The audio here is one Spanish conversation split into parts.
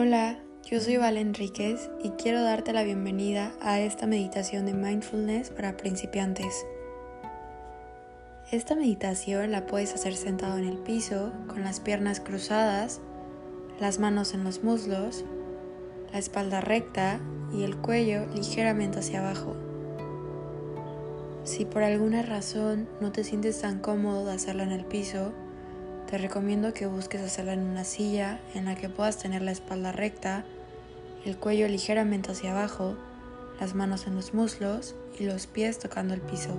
Hola, yo soy Val Enríquez y quiero darte la bienvenida a esta meditación de mindfulness para principiantes. Esta meditación la puedes hacer sentado en el piso, con las piernas cruzadas, las manos en los muslos, la espalda recta y el cuello ligeramente hacia abajo. Si por alguna razón no te sientes tan cómodo de hacerla en el piso, te recomiendo que busques hacerla en una silla en la que puedas tener la espalda recta, el cuello ligeramente hacia abajo, las manos en los muslos y los pies tocando el piso.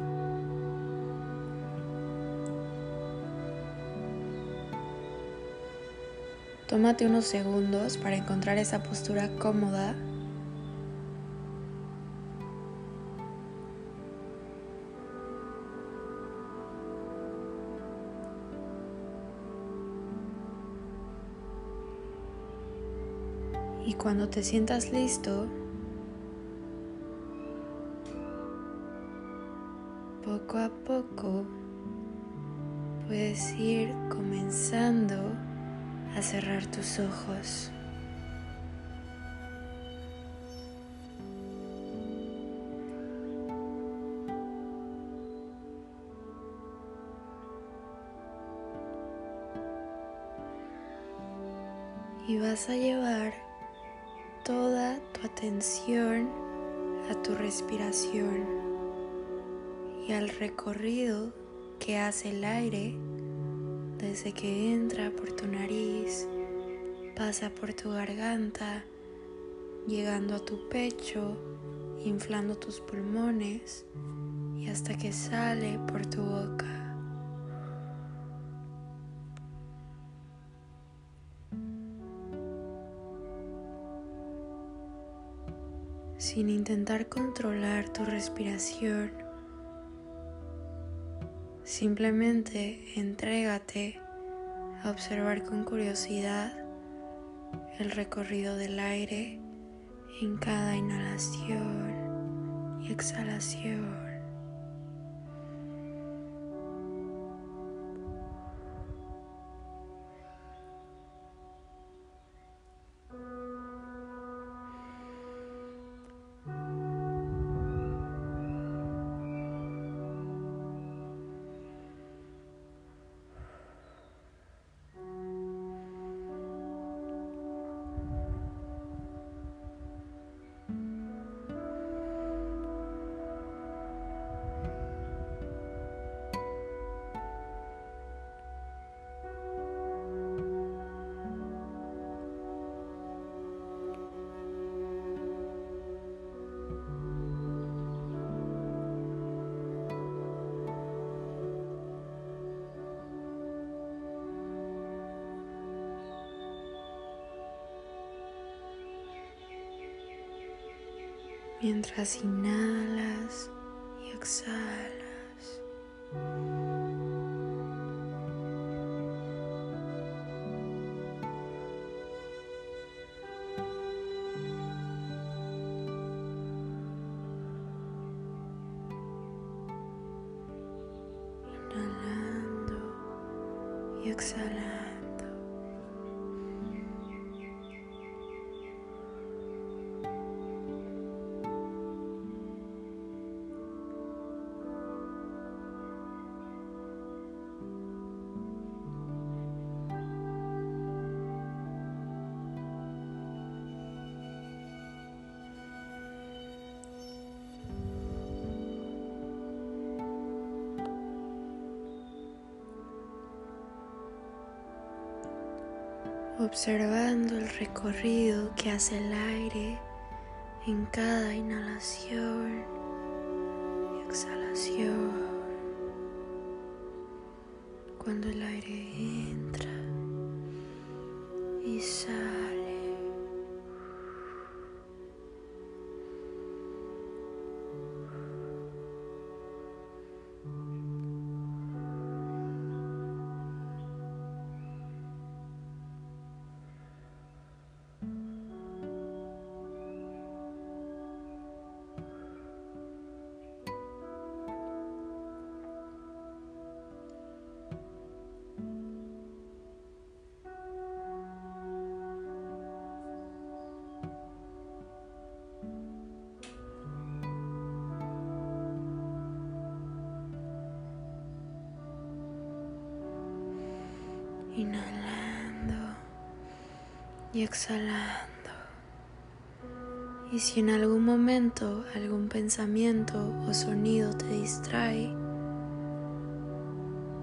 Tómate unos segundos para encontrar esa postura cómoda cuando te sientas listo, poco a poco puedes ir comenzando a cerrar tus ojos. Y vas a llevar toda tu atención a tu respiración y al recorrido que hace el aire desde que entra por tu nariz, pasa por tu garganta, llegando a tu pecho, inflando tus pulmones y hasta que sale por tu boca. Sin intentar controlar tu respiración. Simplemente entrégate a observar con curiosidad el recorrido del aire en cada inhalación y exhalación. Mientras inhalas y exhalas. Inhalando y exhalando. Observando el recorrido que hace el aire en cada inhalación y exhalación. Cuando el aire entra y sale. Y exhalando. Y si en algún momento algún pensamiento o sonido te distrae,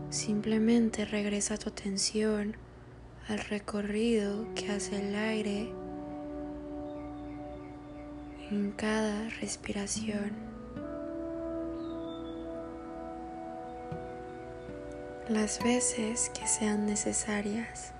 simplemente regresa tu atención al recorrido que hace el aire en cada respiración. Las veces que sean necesarias.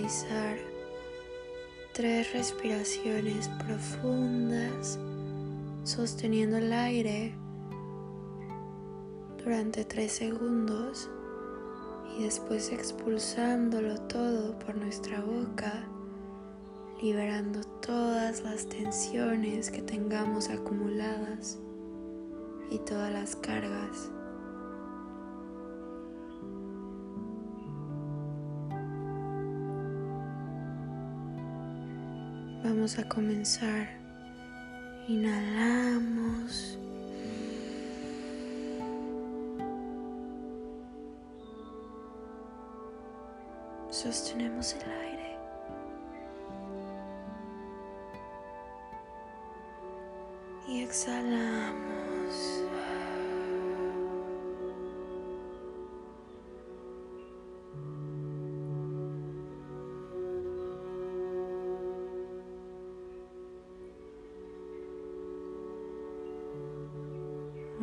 Realizar tres respiraciones profundas sosteniendo el aire durante tres segundos y después expulsándolo todo por nuestra boca liberando todas las tensiones que tengamos acumuladas y todas las cargas. Vamos a comenzar. Inhalamos. Sostenemos el aire. Y exhalamos.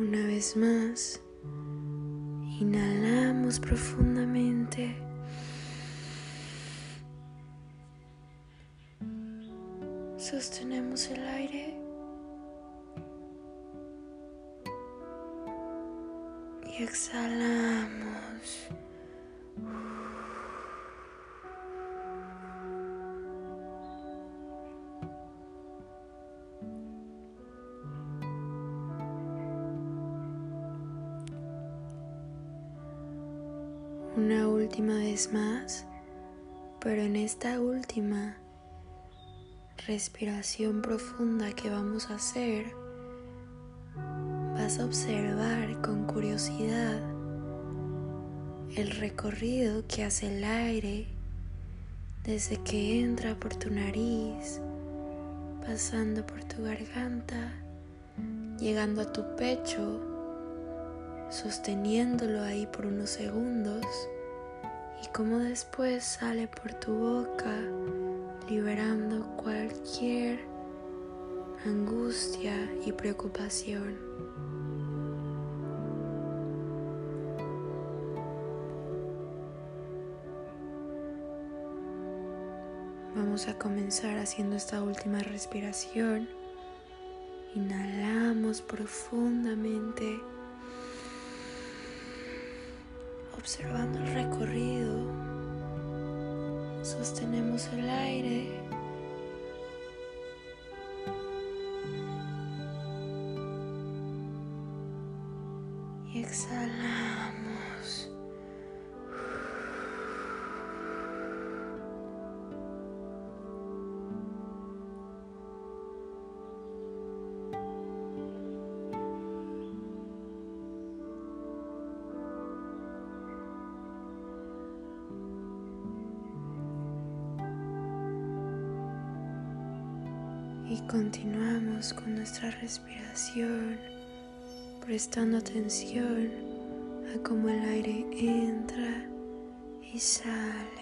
Una vez más, inhalamos profundamente. Sostenemos el aire. Y exhalamos. Una última vez más, pero en esta última respiración profunda que vamos a hacer, vas a observar con curiosidad el recorrido que hace el aire desde que entra por tu nariz, pasando por tu garganta, llegando a tu pecho, sosteniéndolo ahí por unos segundos y como después sale por tu boca liberando cualquier angustia y preocupación. Vamos a comenzar haciendo esta última respiración. Inhalamos profundamente observando el recorrido, sostenemos el aire. Y exhalamos. Y continuamos con nuestra respiración, prestando atención a cómo el aire entra y sale.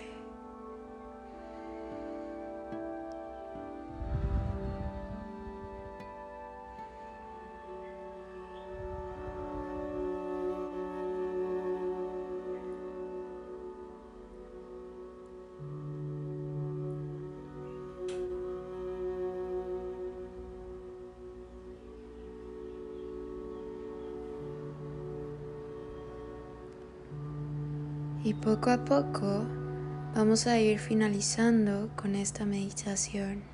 Y poco a poco vamos a ir finalizando con esta meditación.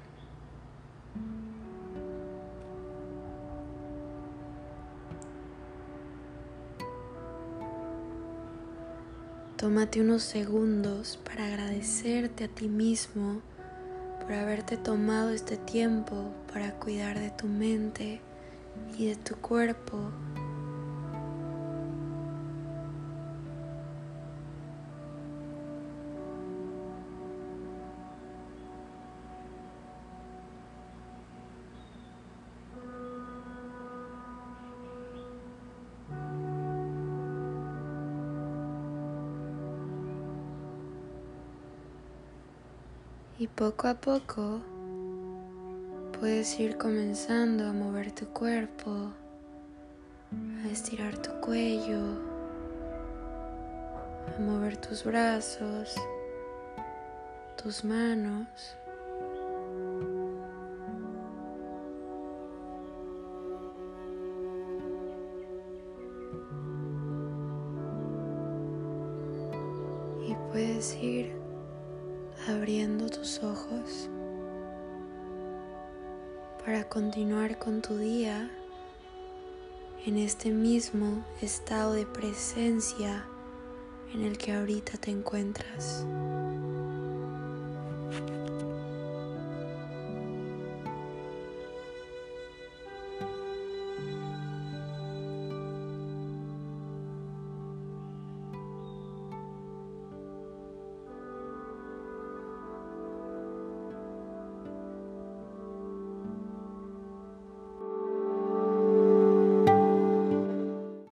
Tómate unos segundos para agradecerte a ti mismo por haberte tomado este tiempo para cuidar de tu mente y de tu cuerpo Y poco a poco puedes ir comenzando a mover tu cuerpo, a estirar tu cuello, a mover tus brazos, tus manos. Y puedes ir abriendo tus ojos para continuar con tu día en este mismo estado de presencia en el que ahorita te encuentras.